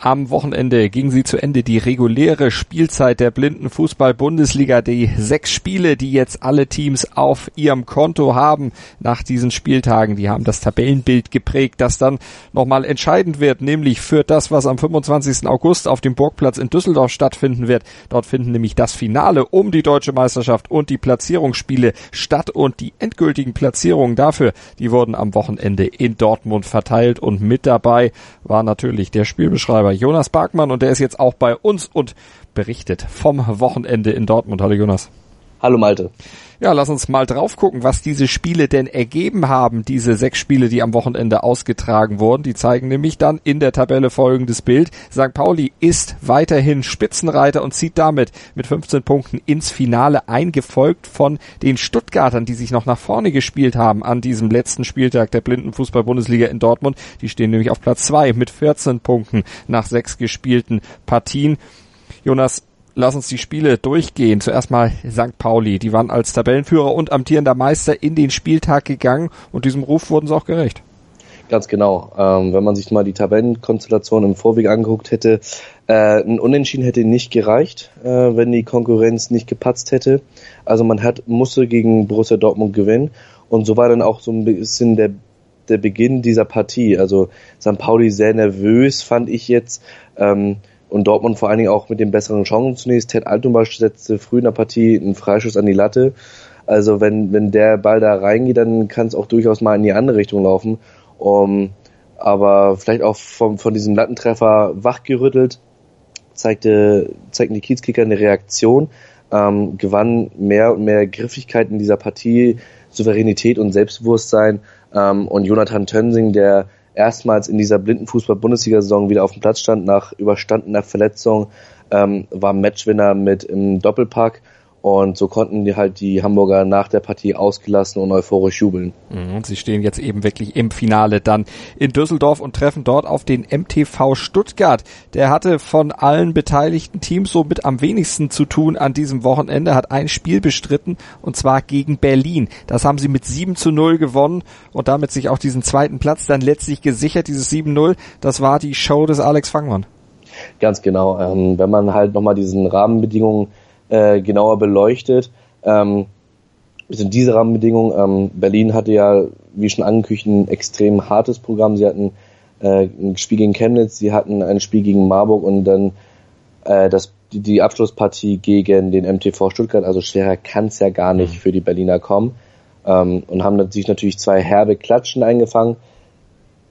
Am Wochenende ging sie zu Ende die reguläre Spielzeit der blinden Fußball-Bundesliga. Die sechs Spiele, die jetzt alle Teams auf ihrem Konto haben nach diesen Spieltagen, die haben das Tabellenbild geprägt, das dann nochmal entscheidend wird, nämlich für das, was am 25. August auf dem Burgplatz in Düsseldorf stattfinden wird. Dort finden nämlich das Finale um die deutsche Meisterschaft und die Platzierungsspiele statt und die endgültigen Platzierungen dafür, die wurden am Wochenende in Dortmund verteilt und mit dabei war natürlich der Spielbeschreiber Gastgeber Jonas Barkmann und der ist jetzt auch bei uns und berichtet vom Wochenende in Dortmund. Hallo Jonas. Hallo Malte. Ja, lass uns mal drauf gucken, was diese Spiele denn ergeben haben, diese sechs Spiele, die am Wochenende ausgetragen wurden. Die zeigen nämlich dann in der Tabelle folgendes Bild. St. Pauli ist weiterhin Spitzenreiter und zieht damit mit 15 Punkten ins Finale eingefolgt von den Stuttgartern, die sich noch nach vorne gespielt haben an diesem letzten Spieltag der Blindenfußball-Bundesliga in Dortmund. Die stehen nämlich auf Platz zwei mit 14 Punkten nach sechs gespielten Partien. Jonas, lass uns die Spiele durchgehen. Zuerst mal St. Pauli. Die waren als Tabellenführer und amtierender Meister in den Spieltag gegangen und diesem Ruf wurden sie auch gerecht. Ganz genau. Ähm, wenn man sich mal die Tabellenkonstellation im Vorweg angeguckt hätte, äh, ein Unentschieden hätte nicht gereicht, äh, wenn die Konkurrenz nicht gepatzt hätte. Also man hat musste gegen Borussia Dortmund gewinnen und so war dann auch so ein bisschen der der Beginn dieser Partie. Also St. Pauli sehr nervös, fand ich jetzt. Ähm, und Dortmund vor allen Dingen auch mit den besseren Chancen zunächst. Ted Altenbach setzte früh in der Partie einen Freischuss an die Latte. Also wenn, wenn der Ball da reingeht, dann kann es auch durchaus mal in die andere Richtung laufen. Um, aber vielleicht auch vom, von diesem Lattentreffer wachgerüttelt, zeigte, zeigten die Kiezkicker eine Reaktion, ähm, gewann mehr und mehr Griffigkeit in dieser Partie, Souveränität und Selbstbewusstsein. Ähm, und Jonathan Tönsing, der erstmals in dieser blinden Fußball-Bundesliga-Saison wieder auf dem Platz stand. Nach überstandener Verletzung, ähm, war Matchwinner mit im Doppelpack und so konnten die halt die Hamburger nach der Partie ausgelassen und euphorisch jubeln. Mhm, und sie stehen jetzt eben wirklich im Finale dann in Düsseldorf und treffen dort auf den MTV Stuttgart. Der hatte von allen beteiligten Teams so mit am wenigsten zu tun an diesem Wochenende, hat ein Spiel bestritten und zwar gegen Berlin. Das haben sie mit 7 zu 0 gewonnen und damit sich auch diesen zweiten Platz dann letztlich gesichert. Dieses 7-0, das war die Show des Alex Fangmann. Ganz genau. Ähm, wenn man halt nochmal diesen Rahmenbedingungen äh, genauer beleuchtet. Ähm, sind diese Rahmenbedingungen. Ähm, Berlin hatte ja, wie schon angekündigt, ein extrem hartes Programm. Sie hatten äh, ein Spiel gegen Chemnitz, sie hatten ein Spiel gegen Marburg und dann äh, das, die, die Abschlusspartie gegen den MTV Stuttgart. Also schwerer kann es ja gar nicht mhm. für die Berliner kommen. Ähm, und haben sich natürlich zwei herbe Klatschen eingefangen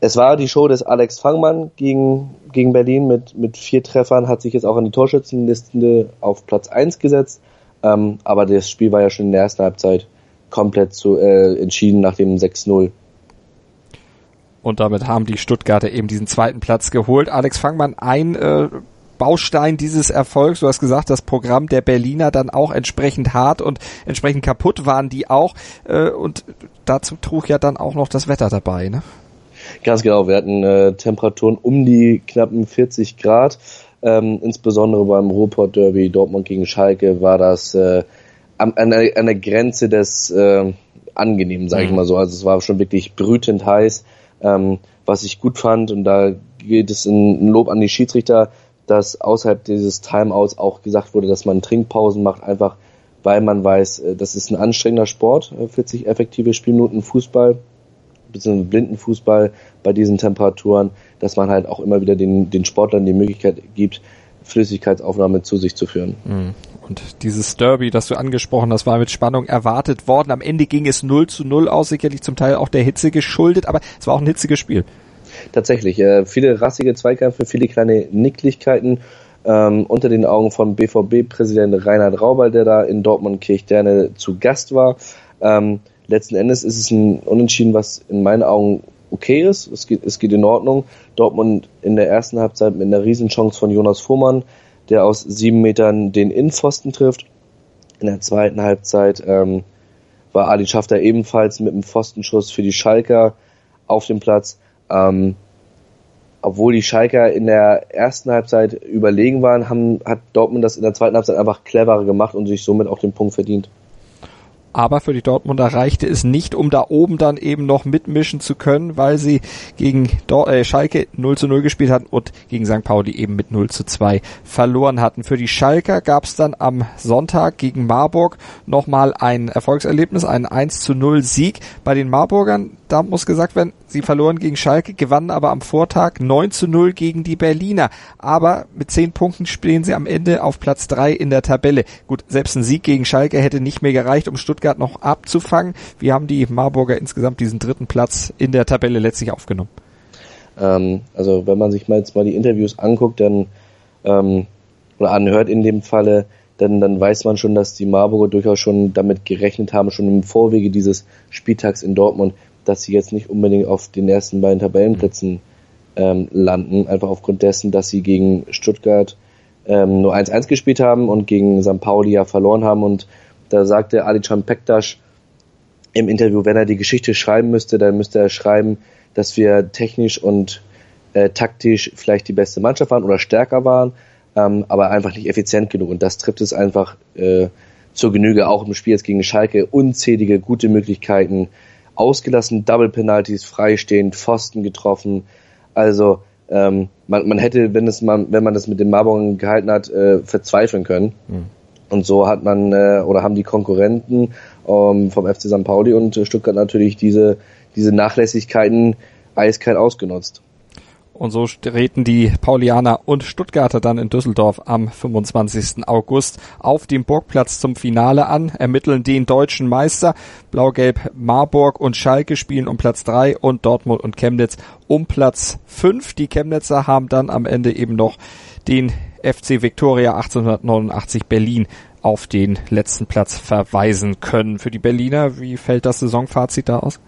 es war die Show des Alex Fangmann gegen, gegen Berlin mit, mit vier Treffern, hat sich jetzt auch an die Torschützenliste auf Platz eins gesetzt. Ähm, aber das Spiel war ja schon in der ersten Halbzeit komplett zu, äh, entschieden nach dem 6-0. Und damit haben die Stuttgarter eben diesen zweiten Platz geholt. Alex Fangmann, ein äh, Baustein dieses Erfolgs. Du hast gesagt, das Programm der Berliner dann auch entsprechend hart und entsprechend kaputt waren die auch. Äh, und dazu trug ja dann auch noch das Wetter dabei, ne? Ganz genau, wir hatten äh, Temperaturen um die knappen 40 Grad. Ähm, insbesondere beim Ruhrport Derby Dortmund gegen Schalke war das äh, an, an, der, an der Grenze des äh, Angenehmen, sage ich mhm. mal so. Also es war schon wirklich brütend heiß, ähm, was ich gut fand. Und da geht es in, in Lob an die Schiedsrichter, dass außerhalb dieses Timeouts auch gesagt wurde, dass man Trinkpausen macht, einfach weil man weiß, äh, das ist ein anstrengender Sport, 40 äh, effektive Spielminuten Fußball bzw. Blindenfußball bei diesen Temperaturen, dass man halt auch immer wieder den, den Sportlern die Möglichkeit gibt, Flüssigkeitsaufnahme zu sich zu führen. Mhm. Und dieses Derby, das du angesprochen hast, war mit Spannung erwartet worden. Am Ende ging es 0 zu 0 aus, sicherlich zum Teil auch der Hitze geschuldet, aber es war auch ein hitziges Spiel. Tatsächlich, äh, viele rassige Zweikämpfe, viele kleine Nicklichkeiten ähm, unter den Augen von BVB-Präsident Reinhard Rauber, der da in Dortmund Kirchderne zu Gast war. Ähm, letzten Endes ist es ein Unentschieden, was in meinen Augen okay ist. Es geht, es geht in Ordnung. Dortmund in der ersten Halbzeit mit einer Riesenchance von Jonas Fuhrmann, der aus sieben Metern den Innenpfosten trifft. In der zweiten Halbzeit ähm, war Ali Schafter ebenfalls mit einem Pfostenschuss für die Schalker auf dem Platz. Ähm, obwohl die Schalker in der ersten Halbzeit überlegen waren, haben, hat Dortmund das in der zweiten Halbzeit einfach cleverer gemacht und sich somit auch den Punkt verdient. Aber für die Dortmunder reichte es nicht, um da oben dann eben noch mitmischen zu können, weil sie gegen Dor äh, Schalke 0 zu 0 gespielt hatten und gegen St. Pauli eben mit 0 zu 2 verloren hatten. Für die Schalker gab es dann am Sonntag gegen Marburg nochmal ein Erfolgserlebnis, einen 1 zu 0 Sieg. Bei den Marburgern, da muss gesagt werden, sie verloren gegen Schalke, gewannen aber am Vortag 9 zu 0 gegen die Berliner. Aber mit 10 Punkten stehen sie am Ende auf Platz 3 in der Tabelle. Gut, selbst ein Sieg gegen Schalke hätte nicht mehr gereicht, um Stuttgart noch abzufangen. Wie haben die Marburger insgesamt diesen dritten Platz in der Tabelle letztlich aufgenommen? Ähm, also wenn man sich mal jetzt mal die Interviews anguckt, dann ähm, oder anhört in dem Falle, dann, dann weiß man schon, dass die Marburger durchaus schon damit gerechnet haben, schon im Vorwege dieses Spieltags in Dortmund, dass sie jetzt nicht unbedingt auf den ersten beiden Tabellenplätzen ähm, landen, einfach aufgrund dessen, dass sie gegen Stuttgart ähm, nur 1-1 gespielt haben und gegen St. Pauli ja verloren haben und da sagte Alican Pektas im Interview, wenn er die Geschichte schreiben müsste, dann müsste er schreiben, dass wir technisch und äh, taktisch vielleicht die beste Mannschaft waren oder stärker waren, ähm, aber einfach nicht effizient genug. Und das trifft es einfach äh, zur Genüge, auch im Spiel jetzt gegen Schalke. Unzählige gute Möglichkeiten, ausgelassen, Double Penalties, freistehend, Pfosten getroffen. Also ähm, man, man hätte, wenn es man, wenn man das mit den Marburgern gehalten hat, äh, verzweifeln können. Mhm. Und so hat man äh, oder haben die Konkurrenten ähm, vom FC St. Pauli und äh, Stuttgart natürlich diese diese Nachlässigkeiten eiskalt ausgenutzt. Und so treten die Paulianer und Stuttgarter dann in Düsseldorf am 25. August auf dem Burgplatz zum Finale an, ermitteln den deutschen Meister. Blau-Gelb Marburg und Schalke spielen um Platz 3 und Dortmund und Chemnitz um Platz 5. Die Chemnitzer haben dann am Ende eben noch den FC Victoria 1889 Berlin auf den letzten Platz verweisen können. Für die Berliner, wie fällt das Saisonfazit da aus?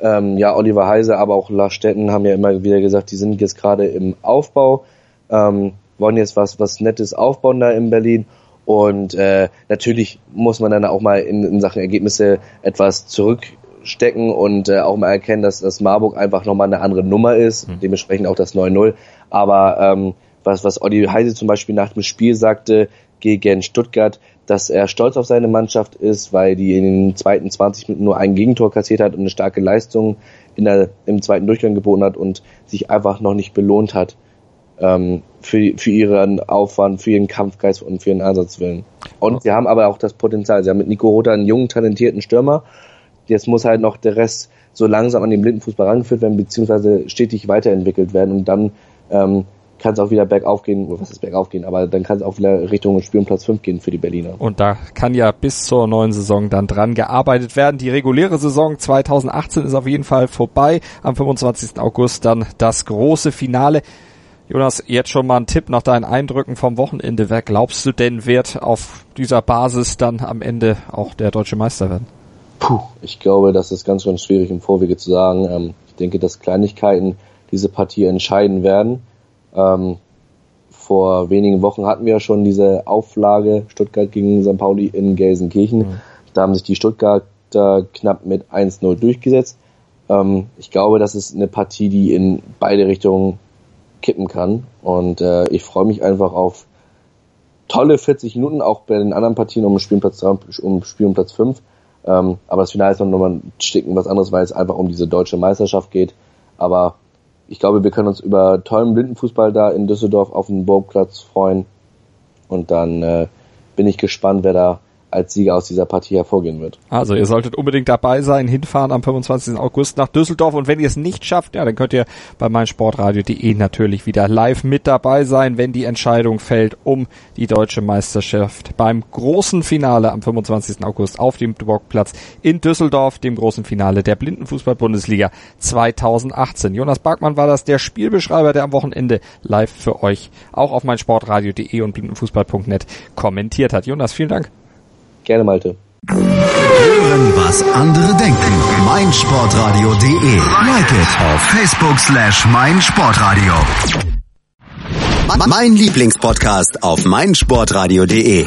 Ähm, ja, Oliver Heise, aber auch Lars Stetten haben ja immer wieder gesagt, die sind jetzt gerade im Aufbau, ähm, wollen jetzt was, was Nettes aufbauen da in Berlin. Und äh, natürlich muss man dann auch mal in, in Sachen Ergebnisse etwas zurückstecken und äh, auch mal erkennen, dass das Marburg einfach nochmal eine andere Nummer ist, mhm. dementsprechend auch das 9-0. Aber ähm, was, was Olli Heise zum Beispiel nach dem Spiel sagte gegen Stuttgart, dass er stolz auf seine Mannschaft ist, weil die in den zweiten 20 Minuten nur ein Gegentor kassiert hat und eine starke Leistung in der, im zweiten Durchgang geboten hat und sich einfach noch nicht belohnt hat ähm, für, für ihren Aufwand, für ihren Kampfgeist und für ihren Einsatzwillen. Und sie haben aber auch das Potenzial. Sie haben mit Nico Rota einen jungen, talentierten Stürmer. Jetzt muss halt noch der Rest so langsam an den Blindenfußball rangeführt werden, beziehungsweise stetig weiterentwickelt werden und dann ähm, kann es auch wieder bergauf gehen, was ist bergauf gehen, aber dann kann es auch wieder Richtung Spielplatz 5 gehen für die Berliner. Und da kann ja bis zur neuen Saison dann dran gearbeitet werden. Die reguläre Saison 2018 ist auf jeden Fall vorbei. Am 25. August dann das große Finale. Jonas, jetzt schon mal ein Tipp nach deinen Eindrücken vom Wochenende. Wer glaubst du denn wird auf dieser Basis dann am Ende auch der deutsche Meister werden? Puh, ich glaube, das ist ganz, ganz schwierig im Vorwege zu sagen. Ähm, ich denke, dass Kleinigkeiten diese Partie entscheiden werden. Ähm, vor wenigen Wochen hatten wir schon diese Auflage Stuttgart gegen St. Pauli in Gelsenkirchen. Mhm. Da haben sich die Stuttgarter knapp mit 1-0 durchgesetzt. Ähm, ich glaube, das ist eine Partie, die in beide Richtungen kippen kann. Und äh, ich freue mich einfach auf tolle 40 Minuten, auch bei den anderen Partien um Spielplatz 3, um Spiel um Platz 5. Ähm, aber das Finale ist noch mal ein Stück was anderes, weil es einfach um diese deutsche Meisterschaft geht. Aber ich glaube, wir können uns über tollen Blindenfußball da in Düsseldorf auf dem Burgplatz freuen. Und dann äh, bin ich gespannt, wer da als Sieger aus dieser Partie hervorgehen wird. Also ihr solltet unbedingt dabei sein, hinfahren am 25. August nach Düsseldorf und wenn ihr es nicht schafft, ja, dann könnt ihr bei meinsportradio.de natürlich wieder live mit dabei sein, wenn die Entscheidung fällt um die deutsche Meisterschaft beim großen Finale am 25. August auf dem Burgplatz in Düsseldorf, dem großen Finale der Blindenfußball-Bundesliga 2018. Jonas Barkmann war das, der Spielbeschreiber, der am Wochenende live für euch auch auf meinsportradio.de und blindenfußball.net kommentiert hat. Jonas, vielen Dank. Gerne, Malte. Hören, was andere denken. meinsportradio.de. Like it auf Facebook slash meinsportradio. Mein Lieblingspodcast auf meinsportradio.de.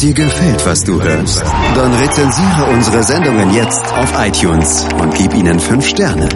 Dir gefällt, was du hörst? Dann rezensiere unsere Sendungen jetzt auf iTunes und gib ihnen fünf Sterne.